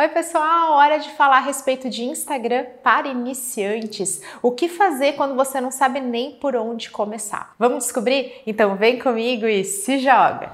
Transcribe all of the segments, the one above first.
Oi, pessoal! Hora de falar a respeito de Instagram para iniciantes. O que fazer quando você não sabe nem por onde começar? Vamos descobrir? Então vem comigo e se joga!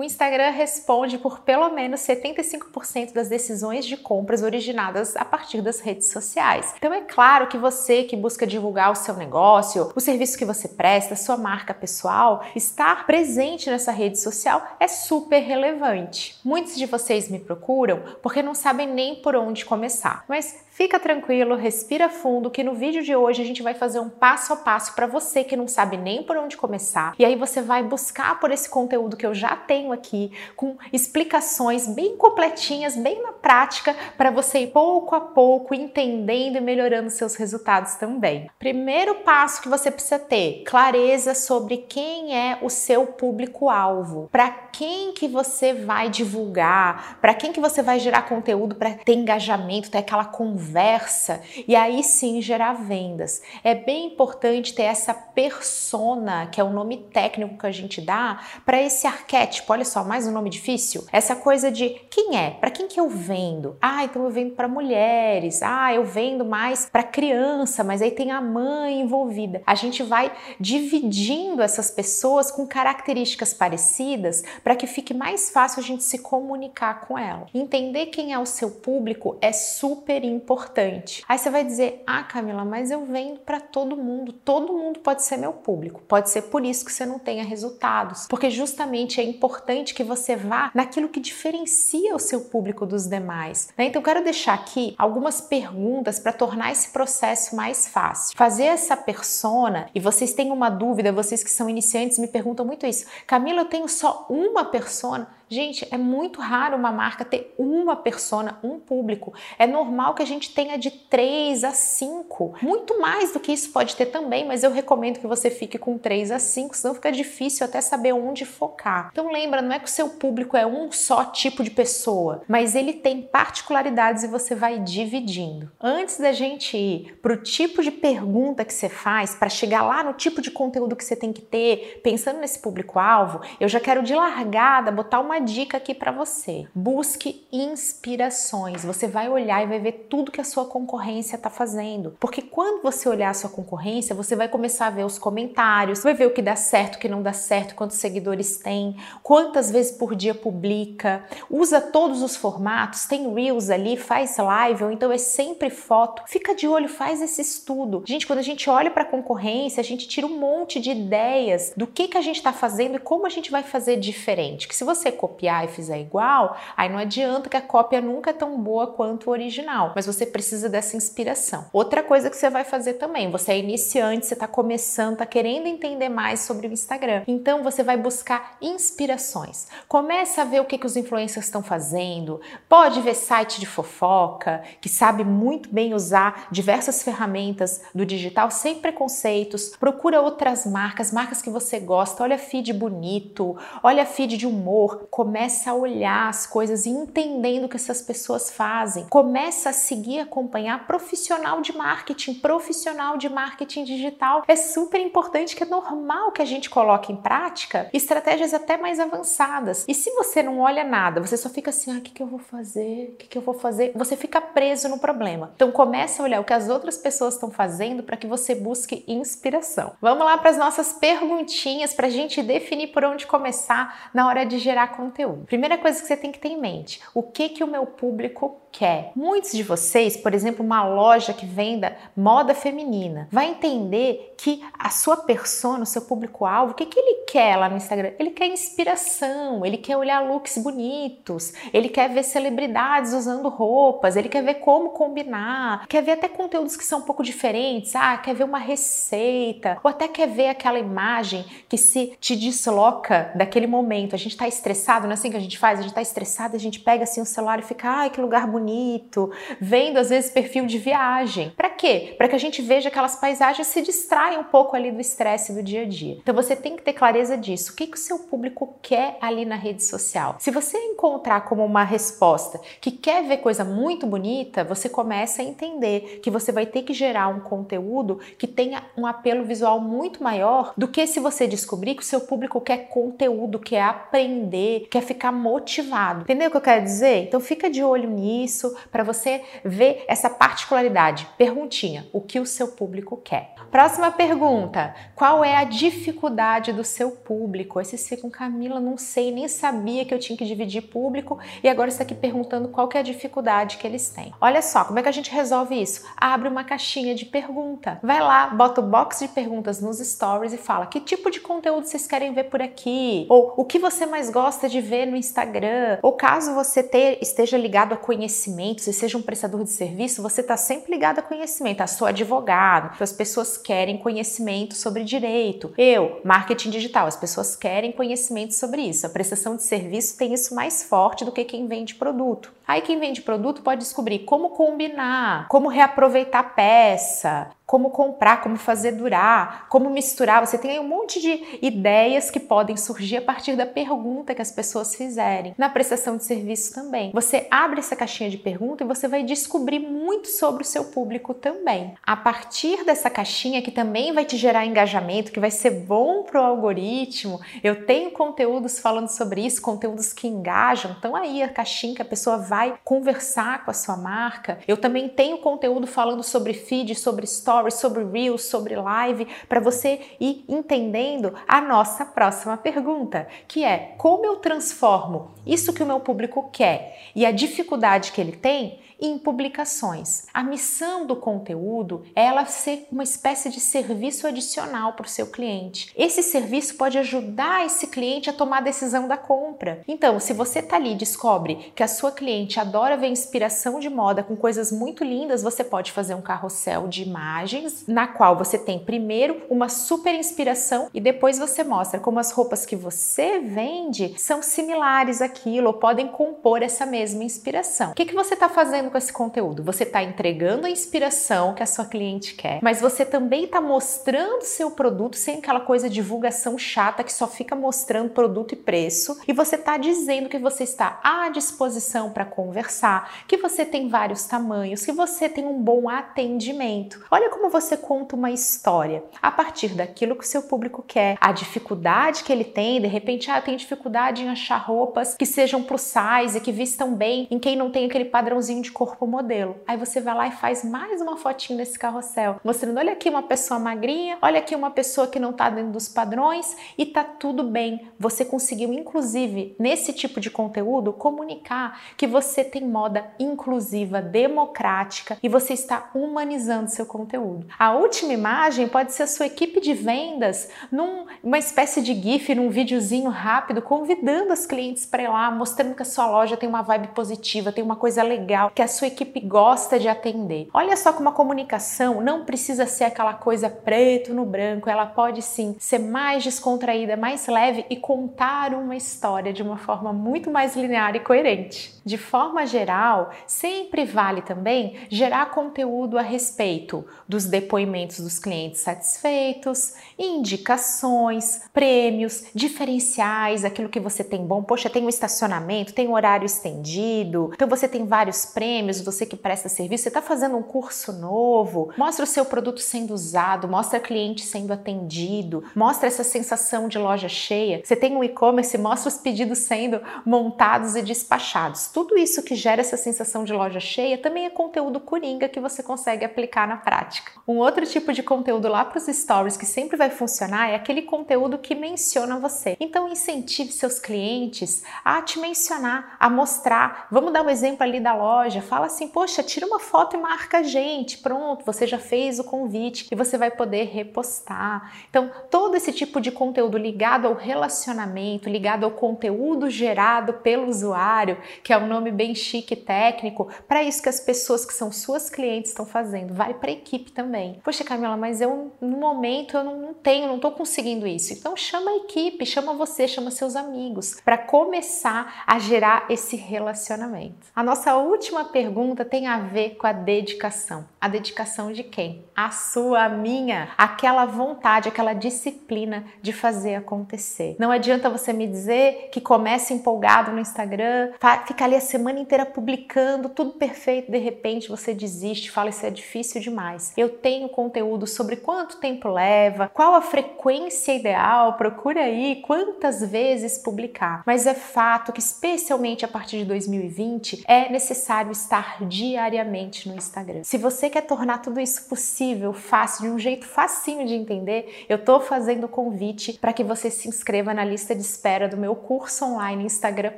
O Instagram responde por pelo menos 75% das decisões de compras originadas a partir das redes sociais. Então é claro que você que busca divulgar o seu negócio, o serviço que você presta, sua marca pessoal, estar presente nessa rede social é super relevante. Muitos de vocês me procuram porque não sabem nem por onde começar, mas Fica tranquilo, respira fundo, que no vídeo de hoje a gente vai fazer um passo a passo para você que não sabe nem por onde começar. E aí você vai buscar por esse conteúdo que eu já tenho aqui, com explicações bem completinhas, bem na prática, para você ir pouco a pouco entendendo e melhorando seus resultados também. Primeiro passo que você precisa ter, clareza sobre quem é o seu público-alvo. Para quem que você vai divulgar, para quem que você vai gerar conteúdo para ter engajamento, ter aquela conversa conversa e aí sim gerar vendas. É bem importante ter essa persona, que é o nome técnico que a gente dá, para esse arquétipo. Olha só, mais um nome difícil. Essa coisa de quem é? Para quem que eu vendo? Ah, então eu vendo para mulheres. Ah, eu vendo mais para criança, mas aí tem a mãe envolvida. A gente vai dividindo essas pessoas com características parecidas para que fique mais fácil a gente se comunicar com ela. Entender quem é o seu público é super importante importante. Aí você vai dizer: "Ah, Camila, mas eu vendo para todo mundo. Todo mundo pode ser meu público. Pode ser por isso que você não tenha resultados, porque justamente é importante que você vá naquilo que diferencia o seu público dos demais. Né? Então, eu quero deixar aqui algumas perguntas para tornar esse processo mais fácil. Fazer essa persona, e vocês têm uma dúvida, vocês que são iniciantes me perguntam muito isso. Camila, eu tenho só uma persona? Gente, é muito raro uma marca ter uma persona, um público. É normal que a gente tenha de três a cinco. Muito mais do que isso pode ter também, mas eu recomendo que você fique com três a cinco, senão fica difícil até saber onde focar. Então lembra, não é que o seu público é um só tipo de pessoa, mas ele tem particularidades e você vai dividindo. Antes da gente ir para o tipo de pergunta que você faz, para chegar lá no tipo de conteúdo que você tem que ter, pensando nesse público-alvo, eu já quero de largada botar uma dica aqui para você. Busque inspirações. Você vai olhar e vai ver tudo que a sua concorrência está fazendo. Porque quando você olhar a sua concorrência, você vai começar a ver os comentários, vai ver o que dá certo, o que não dá certo, quantos seguidores tem, quantas vezes por dia publica, usa todos os formatos, tem Reels ali, faz live, ou então é sempre foto. Fica de olho, faz esse estudo. Gente, quando a gente olha para a concorrência, a gente tira um monte de ideias do que, que a gente está fazendo e como a gente vai fazer diferente. Que se você copiar e fizer igual, aí não adianta que a cópia nunca é tão boa quanto o original, mas você precisa dessa inspiração. Outra coisa que você vai fazer também, você é iniciante, você está começando, está querendo entender mais sobre o Instagram, então você vai buscar inspirações. Começa a ver o que, que os influencers estão fazendo, pode ver site de fofoca, que sabe muito bem usar diversas ferramentas do digital sem preconceitos, procura outras marcas, marcas que você gosta, olha feed bonito, olha feed de humor, começa a olhar as coisas e entendendo o que essas pessoas fazem. Começa a seguir, acompanhar profissional de marketing, profissional de marketing digital. É super importante que é normal que a gente coloque em prática estratégias até mais avançadas. E se você não olha nada, você só fica assim, ah, o que, que eu vou fazer? O que, que eu vou fazer? Você fica preso no problema. Então começa a olhar o que as outras pessoas estão fazendo para que você busque inspiração. Vamos lá para as nossas perguntinhas para a gente definir por onde começar na hora de gerar conteúdo conteúdo. Primeira coisa que você tem que ter em mente: o que que o meu público quer? Muitos de vocês, por exemplo, uma loja que venda moda feminina, vai entender que a sua persona, o seu público-alvo, o que que ele quer lá no Instagram? Ele quer inspiração, ele quer olhar looks bonitos, ele quer ver celebridades usando roupas, ele quer ver como combinar, quer ver até conteúdos que são um pouco diferentes, ah, quer ver uma receita, ou até quer ver aquela imagem que se te desloca daquele momento. A gente está estressado estressado, não é assim que a gente faz? A gente tá estressado, a gente pega assim o celular e fica, ai, que lugar bonito, vendo às vezes perfil de viagem. Para quê? Para que a gente veja aquelas paisagens se distraem um pouco ali do estresse do dia a dia. Então você tem que ter clareza disso. O que, que o seu público quer ali na rede social? Se você encontrar como uma resposta que quer ver coisa muito bonita, você começa a entender que você vai ter que gerar um conteúdo que tenha um apelo visual muito maior do que se você descobrir que o seu público quer conteúdo, quer aprender, quer ficar motivado. Entendeu o que eu quero dizer? Então fica de olho nisso para você ver essa particularidade. Perguntinha: o que o seu público quer? Próxima pergunta: qual é a dificuldade do seu público? Aí vocês ficam, Camila, não sei, nem sabia que eu tinha que dividir público e agora está aqui perguntando qual é a dificuldade que eles têm. Olha só, como é que a gente resolve isso? Abre uma caixinha de pergunta. Vai lá, bota o box de perguntas nos stories e fala que tipo de conteúdo vocês querem ver por aqui, ou o que você mais gosta de ver no Instagram, ou caso você ter, esteja ligado a conhecimento, se seja um prestador de serviço, você está sempre ligado a conhecimento. A sou advogado, as pessoas querem conhecimento sobre direito. Eu, marketing digital, as pessoas querem conhecimento sobre isso. A prestação de serviço tem isso mais forte do que quem vende produto. Aí quem vende produto pode descobrir como combinar, como reaproveitar peça, como comprar, como fazer durar, como misturar. Você tem aí um monte de ideias que podem surgir a partir da pergunta que as pessoas fizerem. Na prestação de serviço também. Você abre essa caixinha de pergunta e você vai descobrir muito sobre o seu público também. A partir dessa caixinha que também vai te gerar engajamento, que vai ser bom para o algoritmo. Eu tenho conteúdos falando sobre isso, conteúdos que engajam. Então aí a caixinha que a pessoa vai conversar com a sua marca. Eu também tenho conteúdo falando sobre feed, sobre stories stories, sobre reels, sobre live, para você ir entendendo a nossa próxima pergunta, que é como eu transformo isso que o meu público quer e a dificuldade que ele tem em publicações. A missão do conteúdo é ela ser uma espécie de serviço adicional para o seu cliente. Esse serviço pode ajudar esse cliente a tomar a decisão da compra. Então, se você tá ali e descobre que a sua cliente adora ver inspiração de moda com coisas muito lindas, você pode fazer um carrossel de imagens na qual você tem primeiro uma super inspiração e depois você mostra como as roupas que você vende são similares àquilo ou podem compor essa mesma inspiração. O que, que você está fazendo com esse conteúdo? Você está entregando a inspiração que a sua cliente quer, mas você também está mostrando seu produto sem aquela coisa de divulgação chata que só fica mostrando produto e preço. E você está dizendo que você está à disposição para conversar, que você tem vários tamanhos, que você tem um bom atendimento. Olha como você conta uma história a partir daquilo que o seu público quer, a dificuldade que ele tem, de repente, ah, tem dificuldade em achar roupas que sejam plus size, que vistam bem em quem não tem aquele padrãozinho de corpo modelo. Aí você vai lá e faz mais uma fotinho nesse carrossel, mostrando: olha aqui uma pessoa magrinha, olha aqui uma pessoa que não está dentro dos padrões e tá tudo bem. Você conseguiu, inclusive, nesse tipo de conteúdo, comunicar que você tem moda inclusiva, democrática e você está humanizando seu conteúdo. A última imagem pode ser a sua equipe de vendas numa espécie de GIF, num videozinho rápido, convidando as clientes para ir lá, mostrando que a sua loja tem uma vibe positiva, tem uma coisa legal, que a sua equipe gosta de atender. Olha só como a comunicação não precisa ser aquela coisa preto no branco, ela pode sim ser mais descontraída, mais leve e contar uma história de uma forma muito mais linear e coerente. De forma geral, sempre vale também gerar conteúdo a respeito dos depoimentos dos clientes satisfeitos, indicações, prêmios, diferenciais, aquilo que você tem bom. Poxa, tem um estacionamento, tem um horário estendido, então você tem vários prêmios, você que presta serviço, você está fazendo um curso novo, mostra o seu produto sendo usado, mostra o cliente sendo atendido, mostra essa sensação de loja cheia. Você tem um e-commerce, mostra os pedidos sendo montados e despachados. Tudo isso que gera essa sensação de loja cheia também é conteúdo coringa que você consegue aplicar na prática. Um outro tipo de conteúdo lá para os stories que sempre vai funcionar é aquele conteúdo que menciona você. Então incentive seus clientes a te mencionar, a mostrar. Vamos dar um exemplo ali da loja fala assim: "Poxa, tira uma foto e marca a gente". Pronto, você já fez o convite e você vai poder repostar. Então, todo esse tipo de conteúdo ligado ao relacionamento, ligado ao conteúdo gerado pelo usuário, que é um nome bem chique e técnico, para isso que as pessoas que são suas clientes estão fazendo, vai para a equipe também. Poxa, Camila, mas eu no momento eu não tenho, não estou conseguindo isso. Então chama a equipe, chama você, chama seus amigos para começar a gerar esse relacionamento. A nossa última pergunta tem a ver com a dedicação. A dedicação de quem? A sua, a minha, aquela vontade, aquela disciplina de fazer acontecer. Não adianta você me dizer que começa empolgado no Instagram, fica ali a semana inteira publicando, tudo perfeito, de repente você desiste, fala isso é difícil demais. Eu tenho conteúdo sobre quanto tempo leva, qual a frequência ideal, procura aí quantas vezes publicar. Mas é fato que especialmente a partir de 2020 é necessário estar diariamente no Instagram. Se você quer tornar tudo isso possível, fácil, de um jeito facinho de entender, eu tô fazendo o convite para que você se inscreva na lista de espera do meu curso online Instagram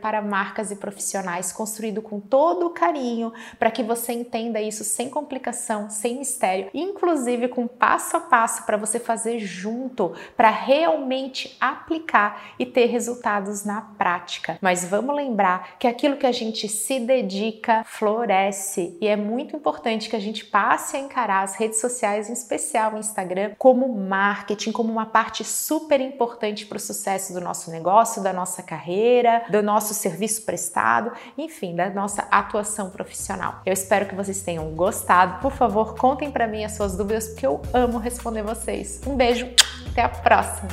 para marcas e profissionais, construído com todo o carinho, para que você entenda isso sem complicação, sem mistério, inclusive com passo a passo para você fazer junto, para realmente aplicar e ter resultados na prática. Mas vamos lembrar que aquilo que a gente se dedica floresce e é muito importante que a gente passe a encarar as redes sociais, em especial o Instagram, como marketing, como uma parte super importante para o sucesso do nosso negócio, da nossa carreira, do nosso serviço prestado, enfim, da nossa atuação profissional. Eu espero que vocês tenham gostado. Por favor, contem para mim as suas dúvidas, porque eu amo responder vocês. Um beijo, até a próxima!